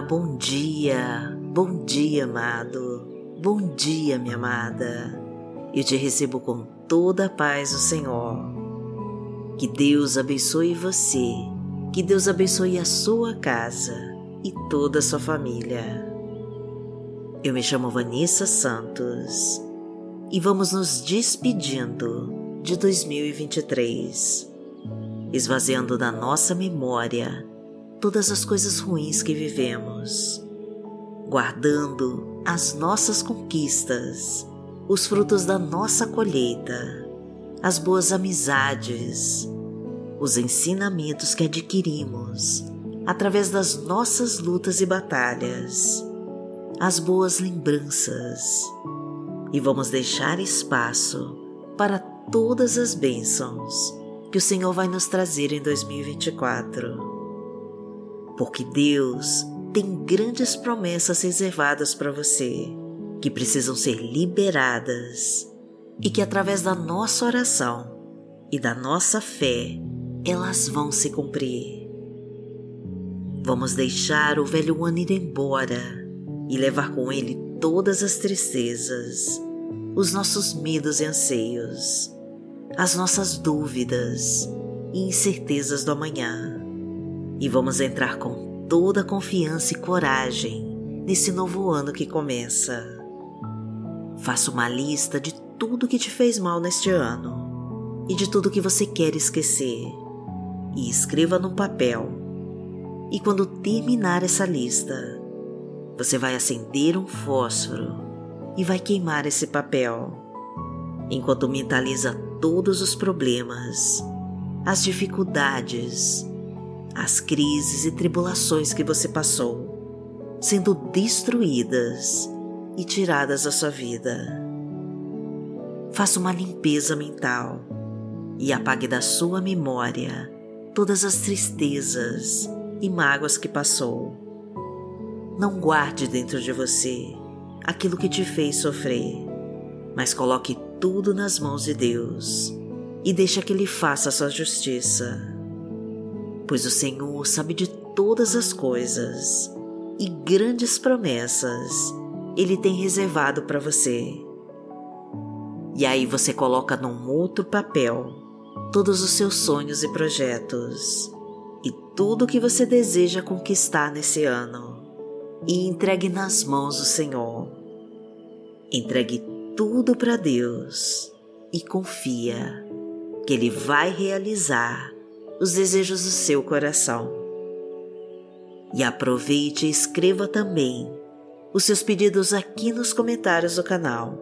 Bom dia, bom dia, amado, bom dia, minha amada. Eu te recebo com toda a paz do Senhor. Que Deus abençoe você, que Deus abençoe a sua casa e toda a sua família. Eu me chamo Vanessa Santos e vamos nos despedindo de 2023, esvaziando da nossa memória todas as coisas ruins que vivemos, guardando as nossas conquistas, os frutos da nossa colheita, as boas amizades, os ensinamentos que adquirimos através das nossas lutas e batalhas, as boas lembranças, e vamos deixar espaço para todas as bênçãos que o Senhor vai nos trazer em 2024 porque Deus tem grandes promessas reservadas para você que precisam ser liberadas e que através da nossa oração e da nossa fé elas vão se cumprir. Vamos deixar o velho ano ir embora e levar com ele todas as tristezas, os nossos medos e anseios, as nossas dúvidas e incertezas do amanhã e vamos entrar com toda confiança e coragem nesse novo ano que começa. Faça uma lista de tudo que te fez mal neste ano e de tudo que você quer esquecer e escreva num papel. E quando terminar essa lista, você vai acender um fósforo e vai queimar esse papel, enquanto mentaliza todos os problemas, as dificuldades as crises e tribulações que você passou, sendo destruídas e tiradas da sua vida. Faça uma limpeza mental e apague da sua memória todas as tristezas e mágoas que passou. Não guarde dentro de você aquilo que te fez sofrer, mas coloque tudo nas mãos de Deus e deixe que Ele faça a sua justiça pois o Senhor sabe de todas as coisas e grandes promessas Ele tem reservado para você. E aí você coloca num outro papel todos os seus sonhos e projetos e tudo o que você deseja conquistar nesse ano e entregue nas mãos do Senhor. Entregue tudo para Deus e confia que Ele vai realizar os desejos do seu coração. E aproveite e escreva também os seus pedidos aqui nos comentários do canal,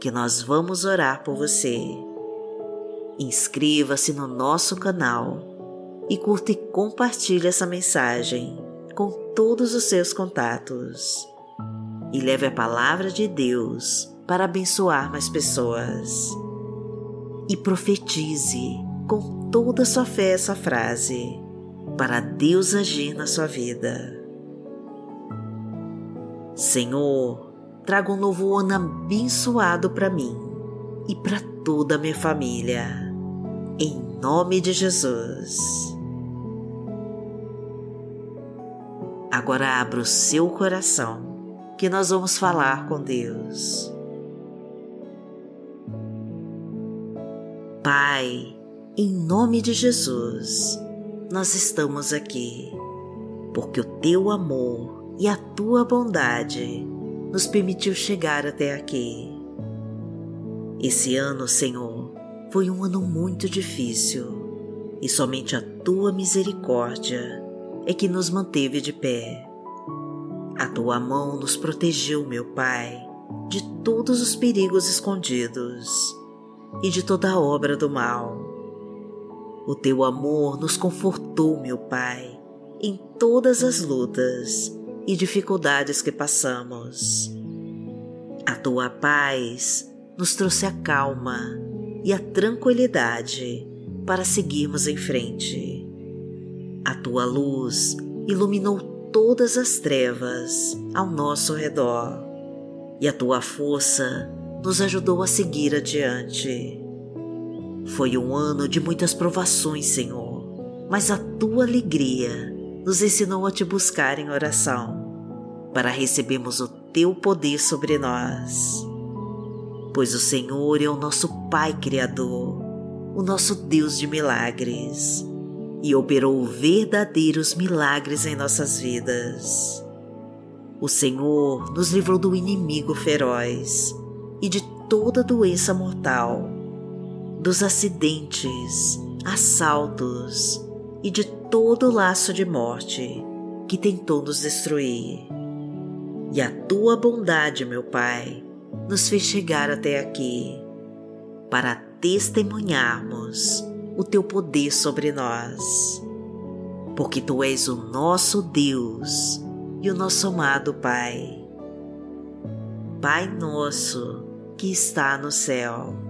que nós vamos orar por você. Inscreva-se no nosso canal e curta e compartilhe essa mensagem com todos os seus contatos. E leve a palavra de Deus para abençoar mais pessoas. E profetize com toda a sua fé essa frase para Deus agir na sua vida. Senhor, traga um novo ano abençoado para mim e para toda a minha família. Em nome de Jesus. Agora abra o seu coração, que nós vamos falar com Deus. Pai, em nome de Jesus, nós estamos aqui, porque o teu amor e a tua bondade nos permitiu chegar até aqui. Esse ano, Senhor, foi um ano muito difícil e somente a tua misericórdia é que nos manteve de pé. A tua mão nos protegeu, meu Pai, de todos os perigos escondidos e de toda a obra do mal o teu amor nos confortou, meu Pai, em todas as lutas e dificuldades que passamos. A tua paz nos trouxe a calma e a tranquilidade para seguirmos em frente. A tua luz iluminou todas as trevas ao nosso redor e a tua força nos ajudou a seguir adiante. Foi um ano de muitas provações, Senhor, mas a tua alegria nos ensinou a te buscar em oração. para recebermos o teu poder sobre nós. Pois o Senhor é o nosso Pai Criador, o nosso Deus de milagres, e operou verdadeiros milagres em nossas vidas. O Senhor nos livrou do inimigo feroz e de toda doença mortal, dos acidentes, assaltos e de todo laço de morte que tentou nos destruir. E a tua bondade, meu Pai, nos fez chegar até aqui para testemunharmos o teu poder sobre nós, porque tu és o nosso Deus e o nosso amado Pai. Pai nosso que está no céu,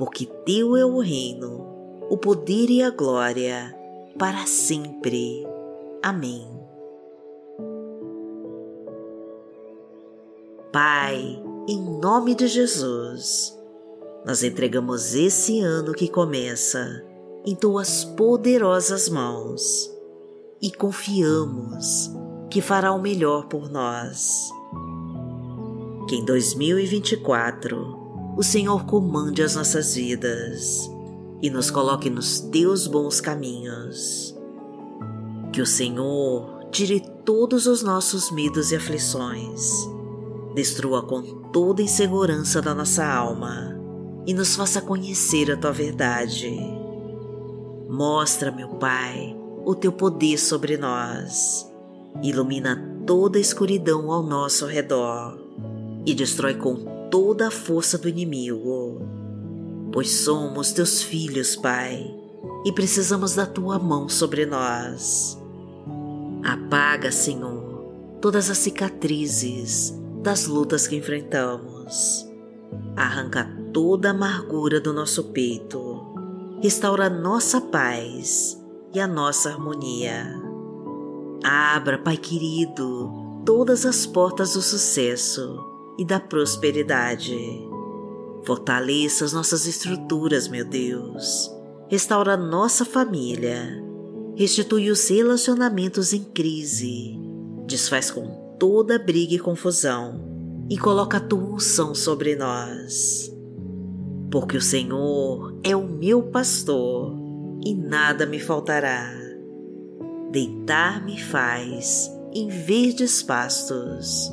porque Teu é o reino, o poder e a glória, para sempre. Amém. Pai, em nome de Jesus, nós entregamos esse ano que começa em Tuas poderosas mãos e confiamos que fará o melhor por nós. Que em 2024 o Senhor comande as nossas vidas e nos coloque nos teus bons caminhos. Que o Senhor tire todos os nossos medos e aflições, destrua com toda insegurança da nossa alma e nos faça conhecer a tua verdade. Mostra, meu Pai, o teu poder sobre nós ilumina toda a escuridão ao nosso redor e destrói com toda a força do inimigo. Pois somos teus filhos, Pai, e precisamos da tua mão sobre nós. Apaga, Senhor, todas as cicatrizes das lutas que enfrentamos. Arranca toda a amargura do nosso peito. Restaura a nossa paz e a nossa harmonia Abra, Pai querido, todas as portas do sucesso e da prosperidade. Fortaleça as nossas estruturas, meu Deus. Restaura nossa família. Restitui os relacionamentos em crise. Desfaz com toda briga e confusão. E coloca a tua unção sobre nós. Porque o Senhor é o meu pastor e nada me faltará Deitar-me faz em verdes pastos,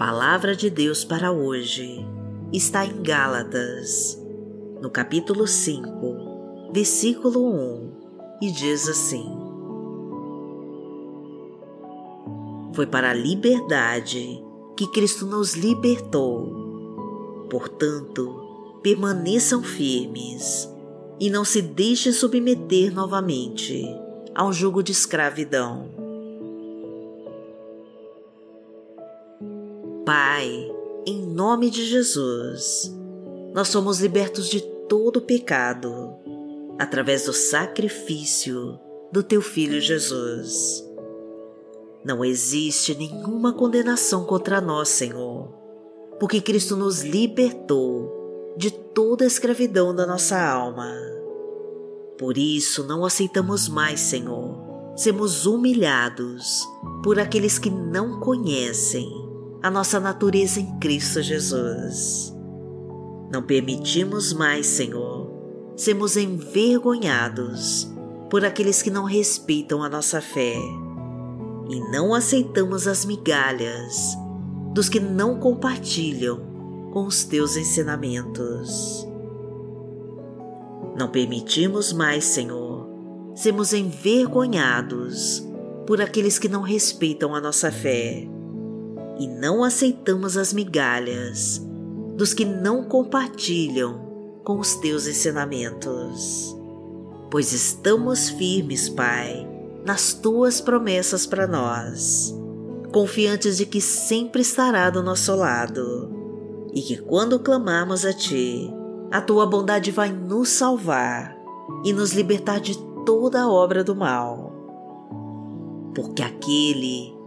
Palavra de Deus para hoje está em Gálatas, no capítulo 5, versículo 1, e diz assim: Foi para a liberdade que Cristo nos libertou. Portanto, permaneçam firmes e não se deixem submeter novamente a um jugo de escravidão. Pai, em nome de Jesus, nós somos libertos de todo pecado através do sacrifício do Teu Filho Jesus. Não existe nenhuma condenação contra nós, Senhor, porque Cristo nos libertou de toda a escravidão da nossa alma. Por isso não aceitamos mais, Senhor, sermos humilhados por aqueles que não conhecem a nossa natureza em Cristo Jesus. Não permitimos mais, Senhor, sermos envergonhados por aqueles que não respeitam a nossa fé e não aceitamos as migalhas dos que não compartilham com os teus ensinamentos. Não permitimos mais, Senhor, sermos envergonhados por aqueles que não respeitam a nossa fé e não aceitamos as migalhas dos que não compartilham com os teus ensinamentos. Pois estamos firmes, Pai, nas tuas promessas para nós confiantes de que sempre estará do nosso lado e que quando clamarmos a Ti, a Tua bondade vai nos salvar e nos libertar de toda obra do mal. Porque aquele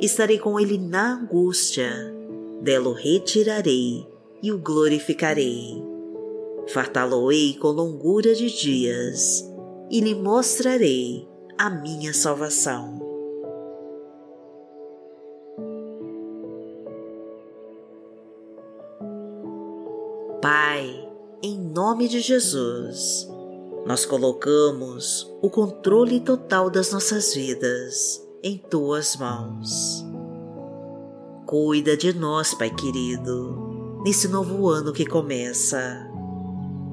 Estarei com ele na angústia, dela o retirarei e o glorificarei. Fartá-lo-ei com longura de dias e lhe mostrarei a minha salvação. Pai, em nome de Jesus, nós colocamos o controle total das nossas vidas em tuas mãos. Cuida de nós, Pai querido, nesse novo ano que começa.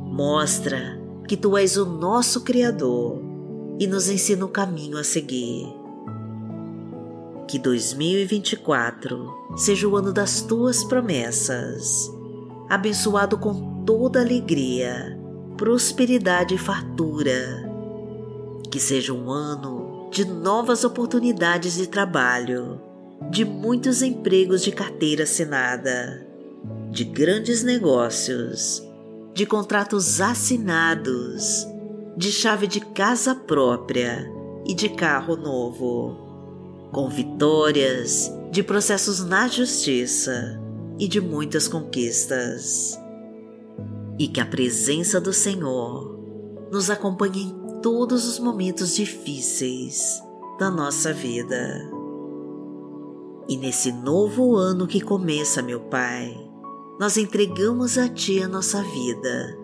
Mostra que tu és o nosso Criador e nos ensina o caminho a seguir. Que 2024 seja o ano das tuas promessas abençoado com toda alegria, prosperidade e fartura. Que seja um ano de novas oportunidades de trabalho, de muitos empregos de carteira assinada, de grandes negócios, de contratos assinados, de chave de casa própria e de carro novo, com vitórias de processos na justiça e de muitas conquistas. E que a presença do Senhor nos acompanhe em todos os momentos difíceis da nossa vida. E nesse novo ano que começa, meu Pai, nós entregamos a Ti a nossa vida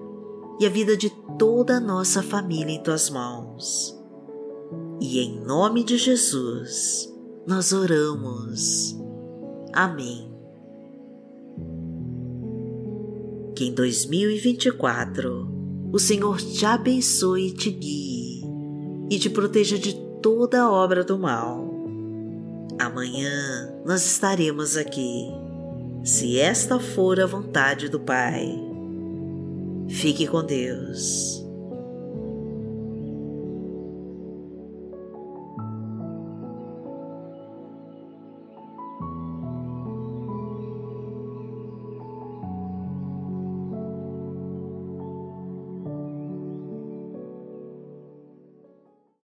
e a vida de toda a nossa família em Tuas mãos. E em nome de Jesus, nós oramos. Amém. que em 2024 o Senhor te abençoe e te guie, e te proteja de toda obra do mal. Amanhã nós estaremos aqui, se esta for a vontade do Pai. Fique com Deus.